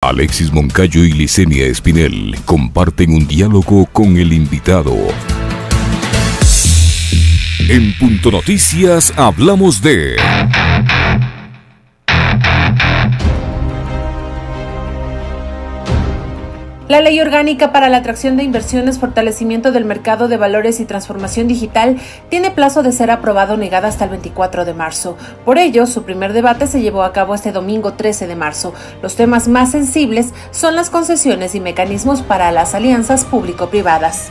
Alexis Moncayo y Licenia Espinel comparten un diálogo con el invitado. En Punto Noticias hablamos de... La Ley Orgánica para la Atracción de Inversiones, Fortalecimiento del Mercado de Valores y Transformación Digital tiene plazo de ser aprobado negada hasta el 24 de marzo. Por ello, su primer debate se llevó a cabo este domingo 13 de marzo. Los temas más sensibles son las concesiones y mecanismos para las alianzas público-privadas.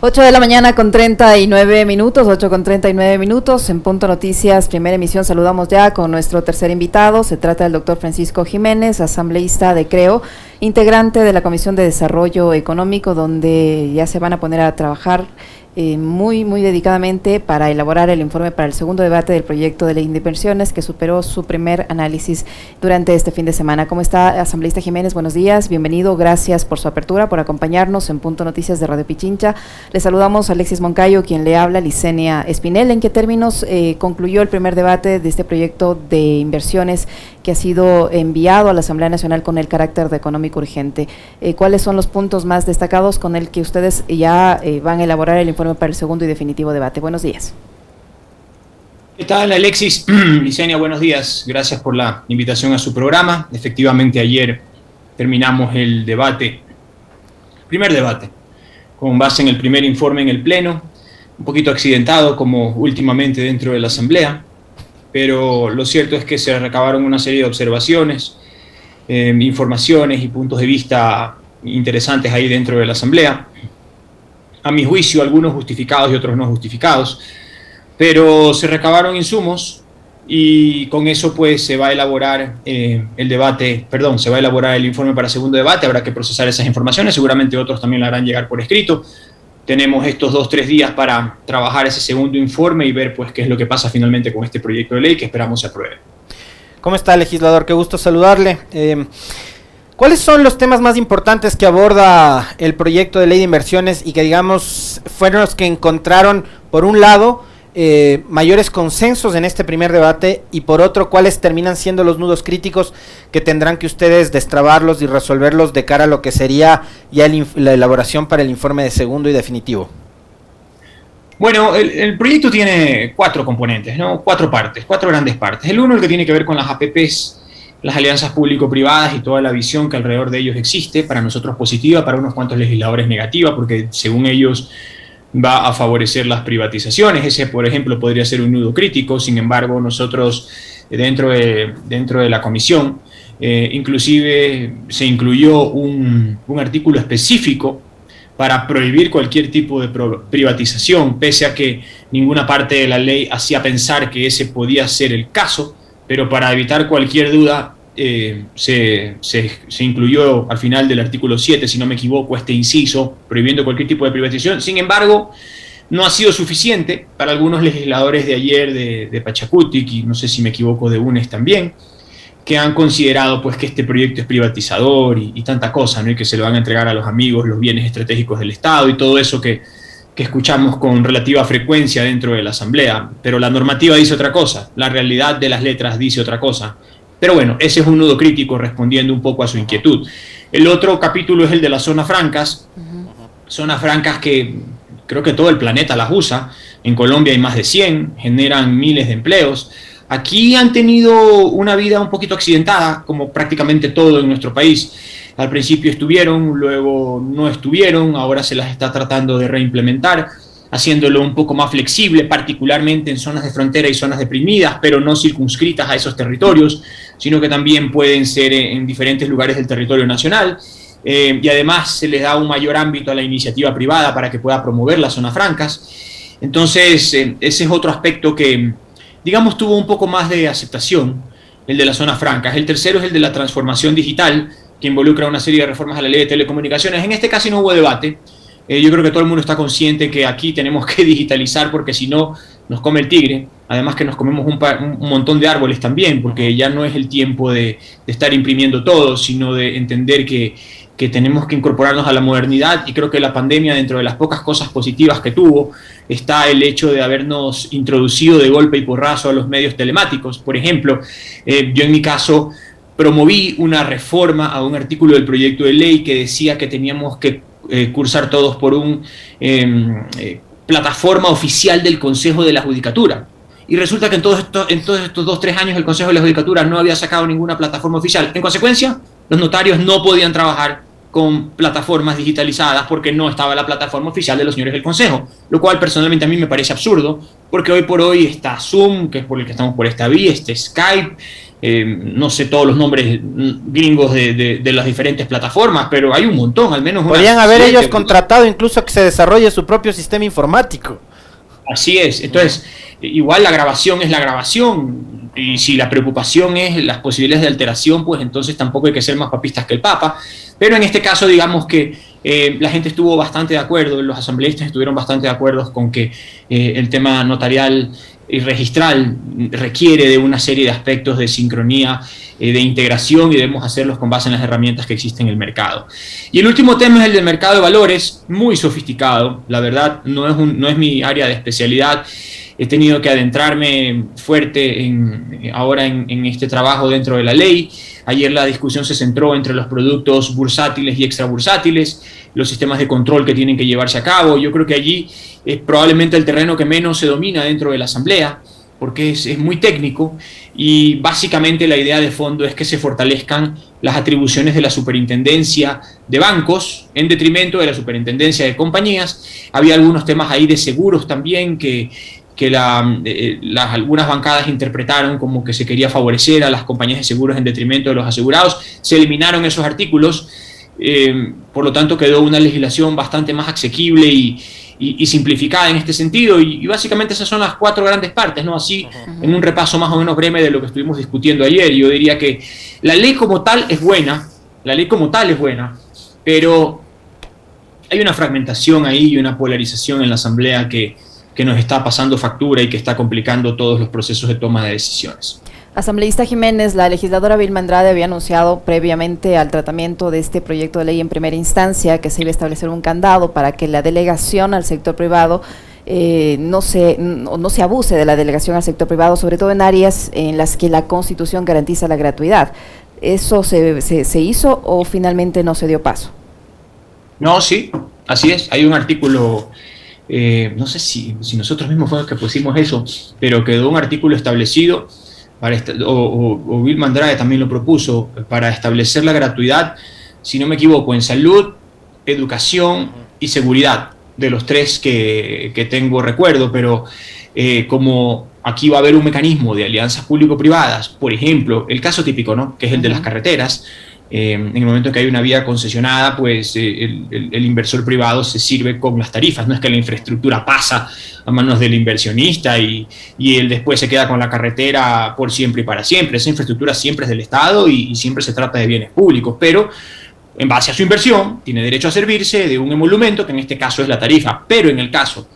8 de la mañana con 39 minutos, 8 con 39 minutos, en Punto Noticias, primera emisión, saludamos ya con nuestro tercer invitado, se trata del doctor Francisco Jiménez, asambleísta de CREO, integrante de la Comisión de Desarrollo Económico, donde ya se van a poner a trabajar eh, muy, muy dedicadamente para elaborar el informe para el segundo debate del proyecto de ley de inversiones que superó su primer análisis durante este fin de semana. ¿Cómo está, asambleísta Jiménez? Buenos días, bienvenido, gracias por su apertura, por acompañarnos en Punto Noticias de Radio Pichincha. Le saludamos a Alexis Moncayo, quien le habla, Licenia Espinel. ¿En qué términos eh, concluyó el primer debate de este proyecto de inversiones que ha sido enviado a la Asamblea Nacional con el carácter de económico urgente? Eh, ¿Cuáles son los puntos más destacados con el que ustedes ya van a elaborar el informe para el segundo y definitivo debate. Buenos días. ¿Qué tal, Alexis? Licenia, buenos días. Gracias por la invitación a su programa. Efectivamente, ayer terminamos el debate, primer debate, con base en el primer informe en el Pleno, un poquito accidentado como últimamente dentro de la Asamblea, pero lo cierto es que se recabaron una serie de observaciones, eh, informaciones y puntos de vista interesantes ahí dentro de la Asamblea a mi juicio, algunos justificados y otros no justificados, pero se recabaron insumos y con eso pues se va a elaborar eh, el debate, perdón, se va a elaborar el informe para segundo debate, habrá que procesar esas informaciones, seguramente otros también la harán llegar por escrito. Tenemos estos dos, tres días para trabajar ese segundo informe y ver pues qué es lo que pasa finalmente con este proyecto de ley que esperamos se apruebe. ¿Cómo está, legislador? Qué gusto saludarle. Eh, ¿Cuáles son los temas más importantes que aborda el proyecto de ley de inversiones y que digamos fueron los que encontraron, por un lado, eh, mayores consensos en este primer debate y por otro, cuáles terminan siendo los nudos críticos que tendrán que ustedes destrabarlos y resolverlos de cara a lo que sería ya la elaboración para el informe de segundo y definitivo? Bueno, el, proyecto tiene cuatro componentes, ¿no? cuatro partes, cuatro grandes partes. El uno, el que tiene que ver con las APPs las alianzas público-privadas y toda la visión que alrededor de ellos existe, para nosotros positiva, para unos cuantos legisladores negativa, porque según ellos va a favorecer las privatizaciones. Ese, por ejemplo, podría ser un nudo crítico, sin embargo, nosotros dentro de, dentro de la comisión, eh, inclusive se incluyó un, un artículo específico para prohibir cualquier tipo de privatización, pese a que ninguna parte de la ley hacía pensar que ese podía ser el caso pero para evitar cualquier duda eh, se, se, incluyó al final del artículo 7, si no me equivoco, este inciso prohibiendo cualquier tipo de privatización. Sin embargo, no ha sido suficiente para algunos legisladores de ayer de, de Pachacutic y no sé si me equivoco de UNES también, que han considerado pues que este proyecto es privatizador y, y tanta cosa, ¿no? y que se le van a entregar a los amigos los bienes estratégicos del Estado y todo eso que, que escuchamos con relativa frecuencia dentro de la Asamblea, pero la normativa dice otra cosa, la realidad de las letras dice otra cosa. Pero bueno, ese es un nudo crítico respondiendo un poco a su inquietud. El otro capítulo es el de las zonas francas, zonas francas que creo que todo el planeta las usa, en Colombia hay más de 100, generan miles de empleos, Aquí han tenido una vida un poquito accidentada, como prácticamente todo en nuestro país. Al principio estuvieron, luego no estuvieron, ahora se las está tratando de reimplementar, haciéndolo un poco más flexible, particularmente en zonas de frontera y zonas deprimidas, pero no circunscritas a esos territorios, sino que también pueden ser en diferentes lugares del territorio nacional. Eh, y además se les da un mayor ámbito a la iniciativa privada para que pueda promover las zonas francas. Entonces, eh, ese es otro aspecto que, digamos, tuvo un poco más de aceptación, el de las zonas francas. El tercero es el de la transformación digital, que involucra una serie de reformas a la ley de telecomunicaciones. En este caso no hubo debate. Eh, yo creo que todo el mundo está consciente que aquí tenemos que digitalizar porque si no nos come el tigre. Además que nos comemos un, montón de árboles también, porque ya no es el tiempo de, estar imprimiendo todo, sino de entender que que tenemos que incorporarnos a la modernidad y creo que la pandemia, dentro de las pocas cosas positivas que tuvo, está el hecho de habernos introducido de golpe y porrazo a los medios telemáticos. Por ejemplo, eh, yo en mi caso promoví una reforma a un artículo del proyecto de ley que decía que teníamos que eh, cursar todos por una em, eh, plataforma oficial del Consejo de la Judicatura. Y resulta que en todos, estos, en todos estos dos, tres años el Consejo de la Judicatura no había sacado ninguna plataforma oficial. En consecuencia, los notarios no podían trabajar con plataformas digitalizadas porque no estaba la plataforma oficial de los señores del Consejo, lo cual personalmente a mí me parece absurdo, porque hoy por hoy está Zoom, que es por el que estamos por esta vía, este Skype, eh, no sé todos los nombres gringos de, las diferentes plataformas, pero hay un montón, al menos. Podrían haber ellos contratado incluso que se desarrolle su propio sistema informático. Así es, entonces, igual la grabación es la grabación, y si la preocupación es las posibilidades de alteración, pues entonces tampoco hay que ser más papistas que el Papa. Pero en este caso, digamos que eh, la gente estuvo bastante de acuerdo, los asambleístas estuvieron bastante de acuerdo con que eh, el tema notarial y registral requiere de una serie de aspectos de sincronía, eh, de integración y debemos hacerlos con base en las herramientas que existen en el mercado. Y el último tema es el del mercado de valores, muy sofisticado, la verdad no es, no es mi área de especialidad he tenido que adentrarme fuerte en, ahora en, este trabajo dentro de la ley. Ayer la discusión se centró entre los productos bursátiles y extrabursátiles, los sistemas de control que tienen que llevarse a cabo. Yo creo que allí es probablemente el terreno que menos se domina dentro de la Asamblea, porque es, muy técnico y básicamente la idea de fondo es que se fortalezcan las atribuciones de la superintendencia de bancos en detrimento de la superintendencia de compañías. Había algunos temas ahí de seguros también que que la, eh, las, algunas bancadas interpretaron como que se quería favorecer a las compañías de seguros en detrimento de los asegurados. Se eliminaron esos artículos, eh, por lo tanto quedó una legislación bastante más asequible y, y, simplificada en este sentido. Y, básicamente esas son las cuatro grandes partes, ¿no? Así, en un repaso más o menos breve de lo que estuvimos discutiendo ayer, yo diría que la ley como tal es buena, la ley como tal es buena, pero hay una fragmentación ahí y una polarización en la Asamblea que que nos está pasando factura y que está complicando todos los procesos de toma de decisiones. Asambleísta Jiménez, la legisladora Vilma Andrade había anunciado previamente al tratamiento de este proyecto de ley en primera instancia que se iba a establecer un candado para que la delegación al sector privado eh, no, se, no, se abuse de la delegación al sector privado, sobre todo en áreas en las que la Constitución garantiza la gratuidad. ¿Eso se, se hizo o finalmente no se dio paso? No, sí, así es. Hay un artículo eh, no sé si, nosotros mismos fuimos que pusimos eso, pero quedó un artículo establecido, para o, o, Bill Mandrade también lo propuso, para establecer la gratuidad, si no me equivoco, en salud, educación y seguridad, de los tres que, tengo recuerdo, pero eh, como aquí va a haber un mecanismo de alianzas público-privadas, por ejemplo, el caso típico, ¿no? que es el de las carreteras, eh, en el momento que hay una vía concesionada, pues eh, el, inversor privado se sirve con las tarifas, no es que la infraestructura pasa a manos del inversionista y, él después se queda con la carretera por siempre y para siempre. Esa infraestructura siempre es del Estado y, siempre se trata de bienes públicos, pero en base a su inversión tiene derecho a servirse de un emolumento, que en este caso es la tarifa, pero en el caso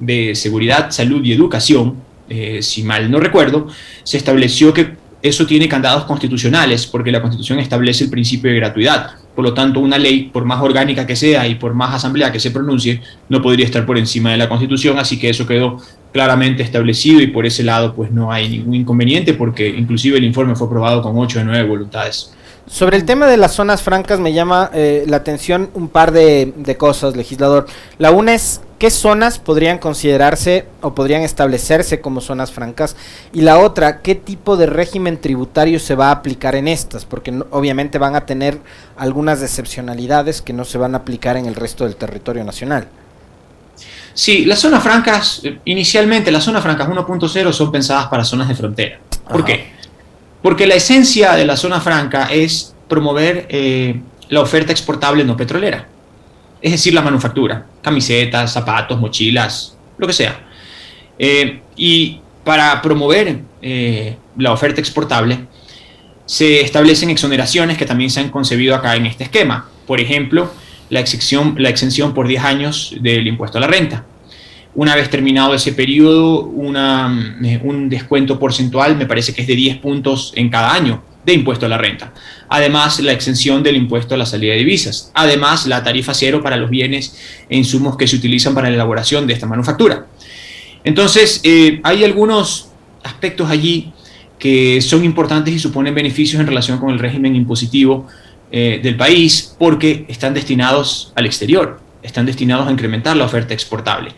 de seguridad, salud y educación, eh, si mal no recuerdo, se estableció que eso tiene candados constitucionales, porque la Constitución establece el principio de gratuidad. Por lo tanto, una ley, por más orgánica que sea y por más asamblea que se pronuncie, no podría estar por encima de la Constitución, así que eso quedó claramente establecido y por ese lado pues no hay ningún inconveniente porque inclusive el informe fue aprobado con 8 de 9 voluntades. Sobre el tema de las zonas francas me llama eh, la atención un par de, de, cosas, legislador. La una es qué zonas podrían considerarse o podrían establecerse como zonas francas y la otra, qué tipo de régimen tributario se va a aplicar en estas, porque no, obviamente van a tener algunas excepcionalidades que no se van a aplicar en el resto del territorio nacional. Sí, las zonas francas, eh, inicialmente las zonas francas 1.0 son pensadas para zonas de frontera. ¿Por Ajá. qué? Porque la esencia de la zona franca es promover eh, la oferta exportable no petrolera, es decir, la manufactura, camisetas, zapatos, mochilas, lo que sea. Eh, y para promover eh, la oferta exportable, se establecen exoneraciones que también se han concebido acá en este esquema. Por ejemplo, la exención, la exención por 10 años del impuesto a la renta una vez terminado ese periodo, eh, un descuento porcentual, me parece que es de 10 puntos en cada año de impuesto a la renta. Además, la exención del impuesto a la salida de divisas. Además, la tarifa cero para los bienes e insumos que se utilizan para la elaboración de esta manufactura. Entonces, eh, hay algunos aspectos allí que son importantes y suponen beneficios en relación con el régimen impositivo eh, del país porque están destinados al exterior están destinados a incrementar la oferta exportable.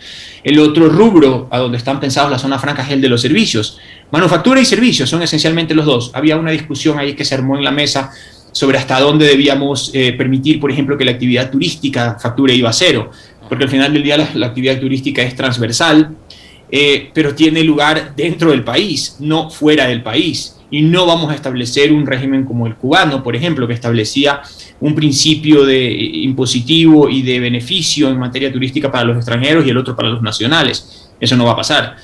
El otro rubro a donde están pensados las zonas francas es el de los servicios. Manufactura y servicios son esencialmente los dos. Había una discusión ahí que se armó en la mesa sobre hasta dónde debíamos eh, permitir, por ejemplo, que la actividad turística facture IVA cero, porque al final del día la, actividad turística es transversal, eh, pero tiene lugar dentro del país, no fuera del país. Y no vamos a establecer un régimen como el cubano, por ejemplo, que establecía un principio de impositivo y de beneficio en materia turística para los extranjeros y el otro para los nacionales. Eso no va a pasar.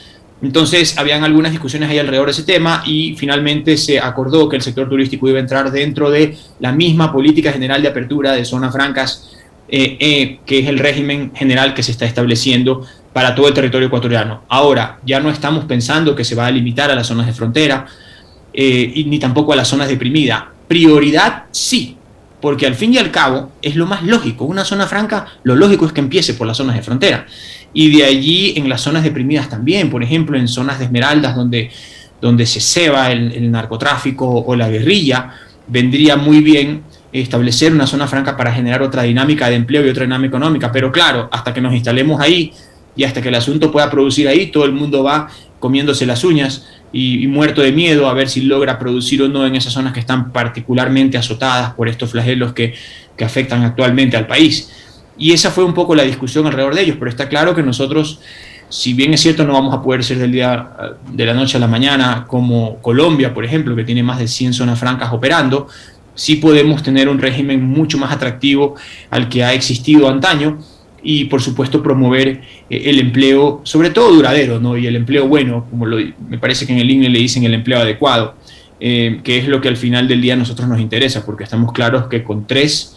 Entonces, habían algunas discusiones ahí alrededor de ese tema y finalmente se acordó que el sector turístico iba a entrar dentro de la misma política general de apertura de zonas francas, eh, eh, que es el régimen general que se está estableciendo para todo el territorio ecuatoriano. Ahora, ya no estamos pensando que se va a limitar a las zonas de frontera eh, y, ni tampoco a las zonas deprimidas. Prioridad sí, porque al fin y al cabo es lo más lógico. Una zona franca, lo lógico es que empiece por las zonas de frontera. Y de allí en las zonas deprimidas también, por ejemplo, en zonas de esmeraldas donde, donde se ceba el, el narcotráfico o la guerrilla, vendría muy bien establecer una zona franca para generar otra dinámica de empleo y otra dinámica económica. Pero claro, hasta que nos instalemos ahí y hasta que el asunto pueda producir ahí, todo el mundo va comiéndose las uñas y, muerto de miedo a ver si logra producir o no en esas zonas que están particularmente azotadas por estos flagelos que, que afectan actualmente al país. Y esa fue un poco la discusión alrededor de ellos, pero está claro que nosotros, si bien es cierto, no vamos a poder ser del día de la noche a la mañana como Colombia, por ejemplo, que tiene más de 100 zonas francas operando, sí podemos tener un régimen mucho más atractivo al que ha existido antaño y por supuesto promover eh, el empleo, sobre todo duradero, ¿no? y el empleo bueno, como lo, me parece que en el INE le dicen el empleo adecuado, eh, que es lo que al final del día a nosotros nos interesa, porque estamos claros que con 3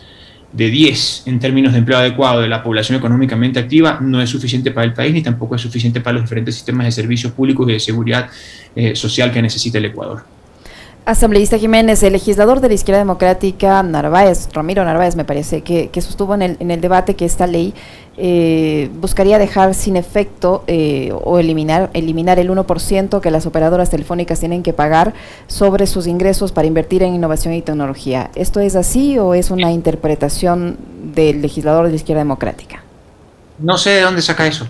de 10 en términos de empleo adecuado de la población económicamente activa no es suficiente para el país ni tampoco es suficiente para los diferentes sistemas de servicios públicos y de seguridad eh, social que necesita el Ecuador. Asambleísta Jiménez, el legislador de la izquierda democrática Narváez, Ramiro Narváez, me parece, que, sostuvo en el, en el, debate que esta ley eh, buscaría dejar sin efecto eh, o eliminar, eliminar el 1% que las operadoras telefónicas tienen que pagar sobre sus ingresos para invertir en innovación y tecnología. ¿Esto es así o es una interpretación del legislador de la izquierda democrática? No sé de dónde saca eso.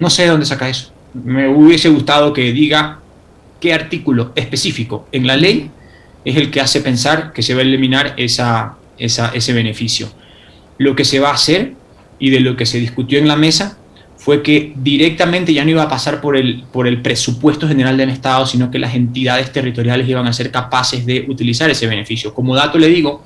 No sé de dónde saca eso. Me hubiese gustado que diga qué artículo específico en la ley es el que hace pensar que se va a eliminar esa, ese beneficio. Lo que se va a hacer y de lo que se discutió en la mesa fue que directamente ya no iba a pasar por el, por el presupuesto general del Estado, sino que las entidades territoriales iban a ser capaces de utilizar ese beneficio. Como dato le digo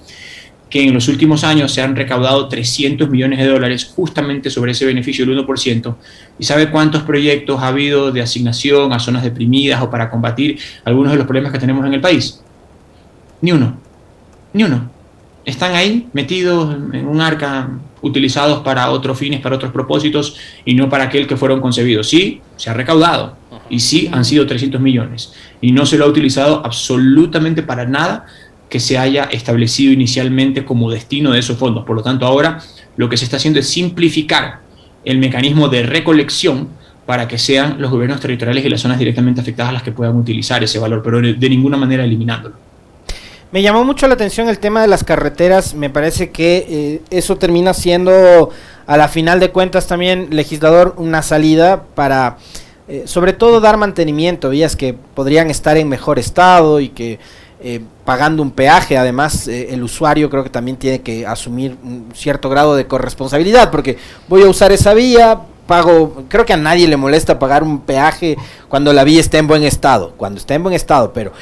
que en los últimos años se han recaudado 300 millones de dólares justamente sobre ese beneficio del 1%. ¿Y sabe cuántos proyectos ha habido de asignación a zonas deprimidas o para combatir algunos de los problemas que tenemos en el país? Ni uno. Ni uno. Están ahí metidos en un arca, utilizados para otros fines, para otros propósitos y no para aquel que fueron concebidos. Sí, se ha recaudado y sí han sido 300 millones y no se lo ha utilizado absolutamente para nada que se haya establecido inicialmente como destino de esos fondos. Por lo tanto, ahora lo que se está haciendo es simplificar el mecanismo de recolección para que sean los gobiernos territoriales y las zonas directamente afectadas las que puedan utilizar ese valor, pero de ninguna manera eliminándolo. Me llamó mucho la atención el tema de las carreteras, me parece que eh, eso termina siendo a la final de cuentas también, legislador, una salida para eh, sobre todo dar mantenimiento, vías que podrían estar en mejor estado y que eh, pagando un peaje, además el usuario creo que también tiene que asumir un cierto grado de corresponsabilidad, porque voy a usar esa vía, pago, creo que a nadie le molesta pagar un peaje cuando la vía está en buen estado, cuando está en buen estado, pero,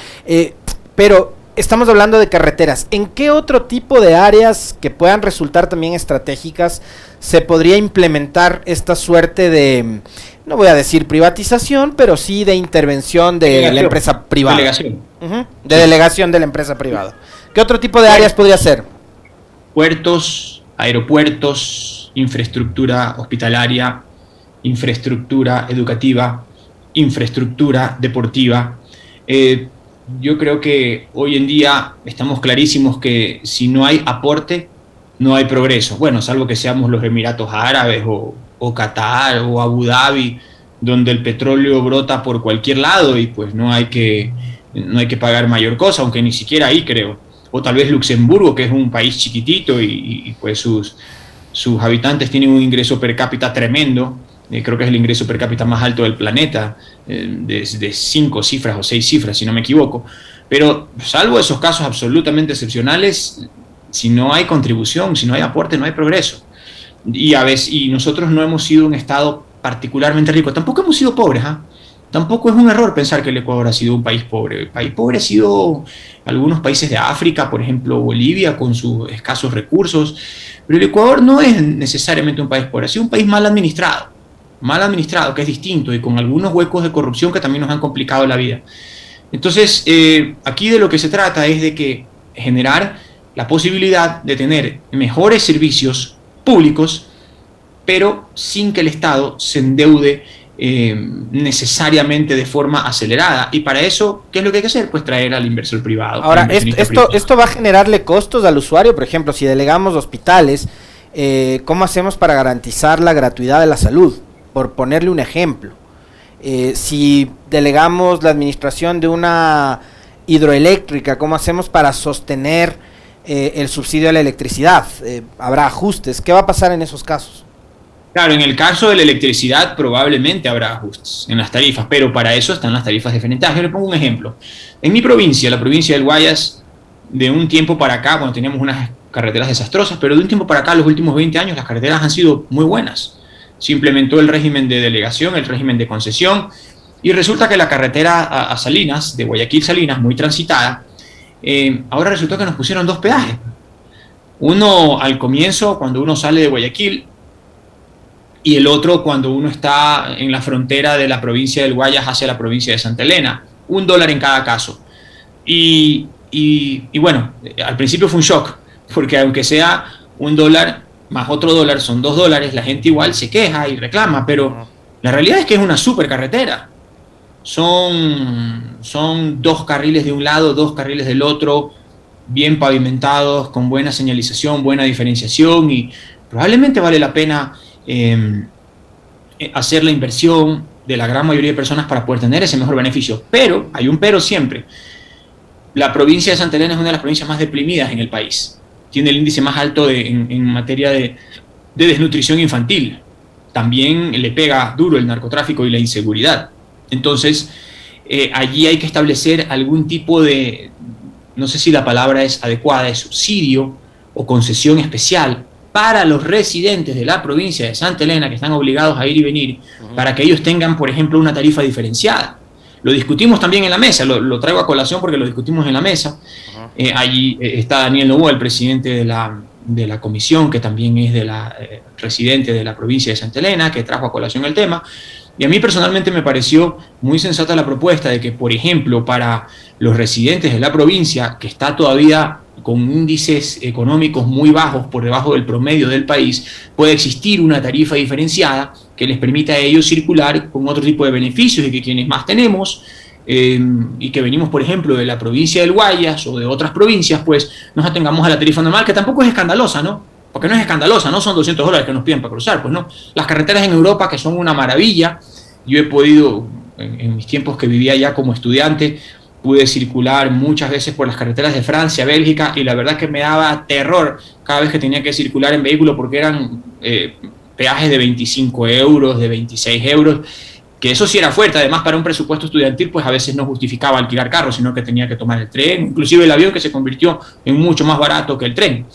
pero estamos hablando de carreteras. ¿En qué otro tipo de áreas que puedan resultar también estratégicas se podría implementar esta suerte de, no voy a decir privatización, pero sí de intervención de la empresa privada? Delegación. De delegación de la empresa privada. ¿Qué otro tipo de áreas podría ser? Puertos, aeropuertos, infraestructura hospitalaria, infraestructura educativa, infraestructura deportiva. Eh, yo creo que hoy en día estamos clarísimos que si no hay aporte, no hay progreso. Bueno, salvo que seamos los Emiratos Árabes o, Qatar o Abu Dhabi, donde el petróleo brota por cualquier lado y pues no hay que, no hay que pagar mayor cosa, aunque ni siquiera ahí creo. O tal vez Luxemburgo, que es un país chiquitito y, pues sus, sus habitantes tienen un ingreso per cápita tremendo eh, creo que es el ingreso per cápita más alto del planeta, eh, de, cinco cifras o seis cifras, si no me equivoco. Pero salvo esos casos absolutamente excepcionales, si no hay contribución, si no hay aporte, no hay progreso. Y, a veces, y nosotros no hemos sido un Estado particularmente rico, tampoco hemos sido pobres. ¿ah? Tampoco es un error pensar que el Ecuador ha sido un país pobre. El país pobre ha sido algunos países de África, por ejemplo Bolivia, con sus escasos recursos. Pero el Ecuador no es necesariamente un país pobre, ha sido un país mal administrado mal administrado, que es distinto, y con algunos huecos de corrupción que también nos han complicado la vida. Entonces, eh, aquí de lo que se trata es de que generar la posibilidad de tener mejores servicios públicos, pero sin que el Estado se endeude eh, necesariamente de forma acelerada. Y para eso, ¿qué es lo que hay que hacer? Pues traer al inversor privado. Ahora, esto, esto, va a generarle costos al usuario, por ejemplo, si delegamos hospitales, eh, ¿cómo hacemos para garantizar la gratuidad de la salud? por ponerle un ejemplo. Eh, si delegamos la administración de una hidroeléctrica, ¿cómo hacemos para sostener eh, el subsidio a la electricidad? Eh, ¿Habrá ajustes? ¿Qué va a pasar en esos casos? Claro, en el caso de la electricidad probablemente habrá ajustes en las tarifas, pero para eso están las tarifas diferentes. Yo le pongo un ejemplo. En mi provincia, la provincia del Guayas, de un tiempo para acá, cuando teníamos unas carreteras desastrosas, pero de un tiempo para acá, los últimos 20 años, las carreteras han sido muy buenas se implementó el régimen de delegación, el régimen de concesión, y resulta que la carretera a, Salinas, de Guayaquil Salinas, muy transitada, eh, ahora resultó que nos pusieron dos peajes. Uno al comienzo, cuando uno sale de Guayaquil, y el otro cuando uno está en la frontera de la provincia del Guayas hacia la provincia de Santa Elena. Un dólar en cada caso. Y, y bueno, al principio fue un shock, porque aunque sea un dólar, más otro dólar son dos dólares, la gente igual se queja y reclama, pero la realidad es que es una super carretera. Son, son dos carriles de un lado, dos carriles del otro, bien pavimentados, con buena señalización, buena diferenciación y probablemente vale la pena em, hacer la inversión de la gran mayoría de personas para poder tener ese mejor beneficio. Pero, hay un pero siempre, la provincia de Santa Elena es una de las provincias más deprimidas en el país tiene el índice más alto en, materia de, desnutrición infantil. También le pega duro el narcotráfico y la inseguridad. Entonces, eh, allí hay que establecer algún tipo de, no sé si la palabra es adecuada, de subsidio o concesión especial para los residentes de la provincia de Santa Elena que están obligados a ir y venir, para que ellos tengan, por ejemplo, una tarifa diferenciada. Lo discutimos también en la mesa, lo, traigo a colación porque lo discutimos en la mesa. Eh, allí eh, está Daniel Novoa, el presidente de la, de la comisión, que también es de la eh, residente de la provincia de Santa Elena, que trajo a colación el tema. Y a mí personalmente me pareció muy sensata la propuesta de que, por ejemplo, para los residentes de la provincia, que está todavía con índices económicos muy bajos por debajo del promedio del país, puede existir una tarifa diferenciada que les permita a ellos circular con otro tipo de beneficios y que quienes más tenemos em, y que venimos, por ejemplo, de la provincia del Guayas o de otras provincias, pues nos atengamos a la tarifa normal, que tampoco es escandalosa, ¿no? Porque no es escandalosa, no son 200 dólares que nos piden para cruzar, pues no. Las carreteras en Europa, que son una maravilla, yo he podido, en, mis tiempos que vivía allá como estudiante, pude circular muchas veces por las carreteras de Francia, Bélgica, y la verdad que me daba terror cada vez que tenía que circular en vehículo porque eran eh, peajes de 25 euros, de 26 euros, que eso sí era fuerte, además para un presupuesto estudiantil pues a veces no justificaba alquilar carro, sino que tenía que tomar el tren, inclusive el avión que se convirtió en mucho más barato que el tren.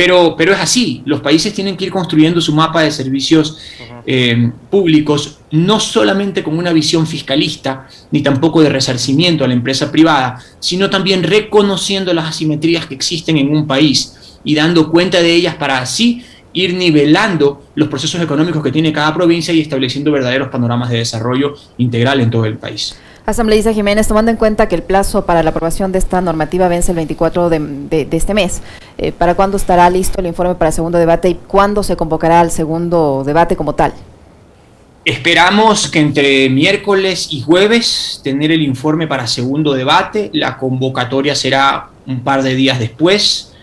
Pero, pero es así, los países tienen que ir construyendo su mapa de servicios eh, públicos, no solamente con una visión fiscalista, ni tampoco de resarcimiento a la empresa privada, sino también reconociendo las asimetrías que existen en un país y dando cuenta de ellas para así ir nivelando los procesos económicos que tiene cada provincia y estableciendo verdaderos panoramas de desarrollo integral en todo el país. Asambleísta Jiménez, tomando en cuenta que el plazo para la aprobación de esta normativa vence el 24 de, este mes, eh, ¿para cuándo estará listo el informe para el segundo debate y cuándo se convocará al segundo debate como tal? Esperamos que entre miércoles y jueves tener el informe para segundo debate. La convocatoria será un par de días después,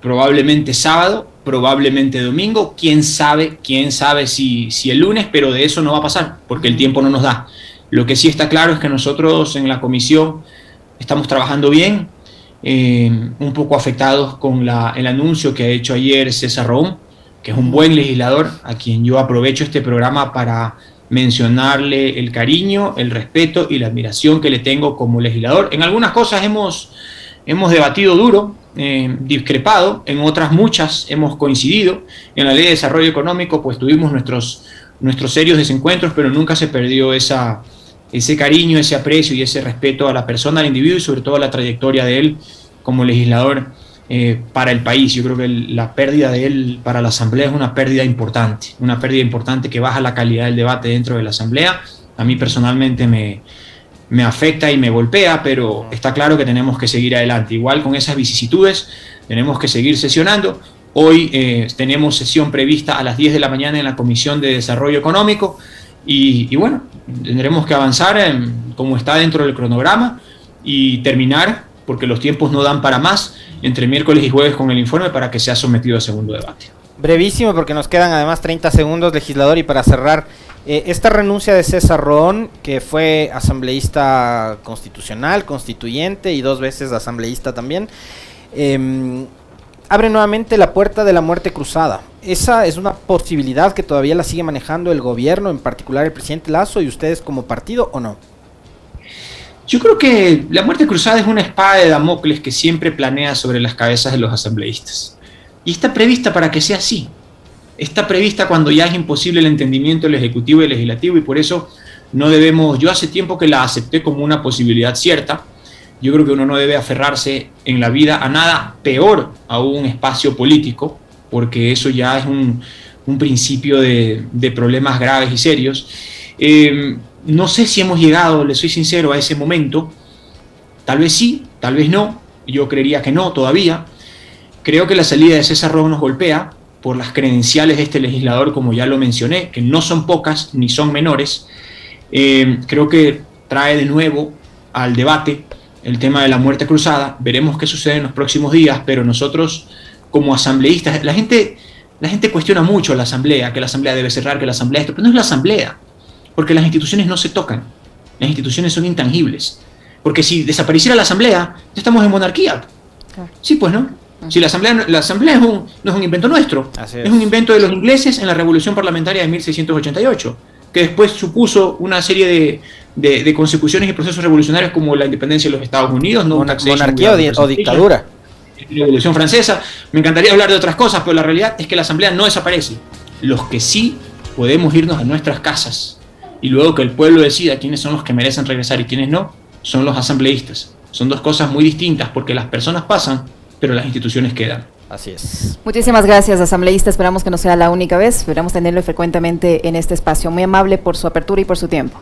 probablemente sábado, probablemente domingo, quién sabe, quién sabe si, si el lunes, pero de eso no va a pasar, porque el tiempo no nos da. Lo que sí está claro es que nosotros en la comisión estamos trabajando bien, eh, un poco afectados con el anuncio que ha hecho ayer César Rom, que es un buen legislador, a quien yo aprovecho este programa para mencionarle el cariño, el respeto y la admiración que le tengo como legislador. En algunas cosas hemos, hemos debatido duro, eh, discrepado, en otras muchas hemos coincidido. En la ley de desarrollo económico pues tuvimos nuestros, nuestros serios desencuentros, pero nunca se perdió esa, ese cariño, ese aprecio y ese respeto a la persona, al individuo y sobre todo a la trayectoria de él como legislador eh, para el país. Yo creo que la pérdida de él para la Asamblea es una pérdida importante, una pérdida importante que baja la calidad del debate dentro de la Asamblea. A mí personalmente me, me afecta y me golpea, pero está claro que tenemos que seguir adelante. Igual con esas vicisitudes, tenemos que seguir sesionando. Hoy eh, tenemos sesión prevista a las 10 de la mañana en la Comisión de Desarrollo Económico y, bueno, tendremos que avanzar en, como está dentro del cronograma y terminar, porque los tiempos no dan para más, entre miércoles y jueves con el informe para que sea sometido a segundo debate. Brevísimo, porque nos quedan además 30 segundos, legislador, y para cerrar, eh, esta renuncia de César Ron, que fue asambleísta constitucional, constituyente y dos veces asambleísta también, em, abre nuevamente la puerta de la muerte cruzada. ¿Esa es una posibilidad que todavía la sigue manejando el gobierno, en particular el presidente Lazo y ustedes como partido o no? Yo creo que la muerte cruzada es una espada de Damocles que siempre planea sobre las cabezas de los asambleístas. Y está prevista para que sea así está prevista cuando ya es imposible el entendimiento del Ejecutivo y el Legislativo y por eso no debemos, yo hace tiempo que la acepté como una posibilidad cierta, yo creo que uno no debe aferrarse en la vida a nada peor a un espacio político, porque eso ya es un, principio de, problemas graves y serios. Em, no sé si hemos llegado, le soy sincero, a ese momento, tal vez sí, tal vez no, yo creería que no todavía. Creo que la salida de César Rojo nos golpea, por las credenciales de este legislador, como ya lo mencioné, que no son pocas ni son menores, eh, creo que trae de nuevo al debate el tema de la muerte cruzada. Veremos qué sucede en los próximos días, pero nosotros como asambleístas, la gente, la gente cuestiona mucho la asamblea, que la asamblea debe cerrar, que la asamblea esto, pero no es la asamblea, porque las instituciones no se tocan, las instituciones son intangibles. Porque si desapareciera la asamblea, ya estamos en monarquía. Sí, pues no. Si la asamblea, la asamblea no es un invento nuestro, es. un invento de los ingleses en la Revolución Parlamentaria de 1688, que después supuso una serie de, consecuciones y procesos revolucionarios como la independencia de los Estados Unidos, ¿no? monarquía o, dictadura. La Revolución Francesa. Me encantaría hablar de otras cosas, pero la realidad es que la asamblea no desaparece. Los que sí podemos irnos a nuestras casas y luego que el pueblo decida quiénes son los que merecen regresar y quiénes no, son los asambleístas. Son dos cosas muy distintas porque las personas pasan pero las instituciones quedan. Así es. Muchísimas gracias, asambleísta. Esperamos que no sea la única vez. Esperamos tenerlo frecuentemente en este espacio. Muy amable por su apertura y por su tiempo.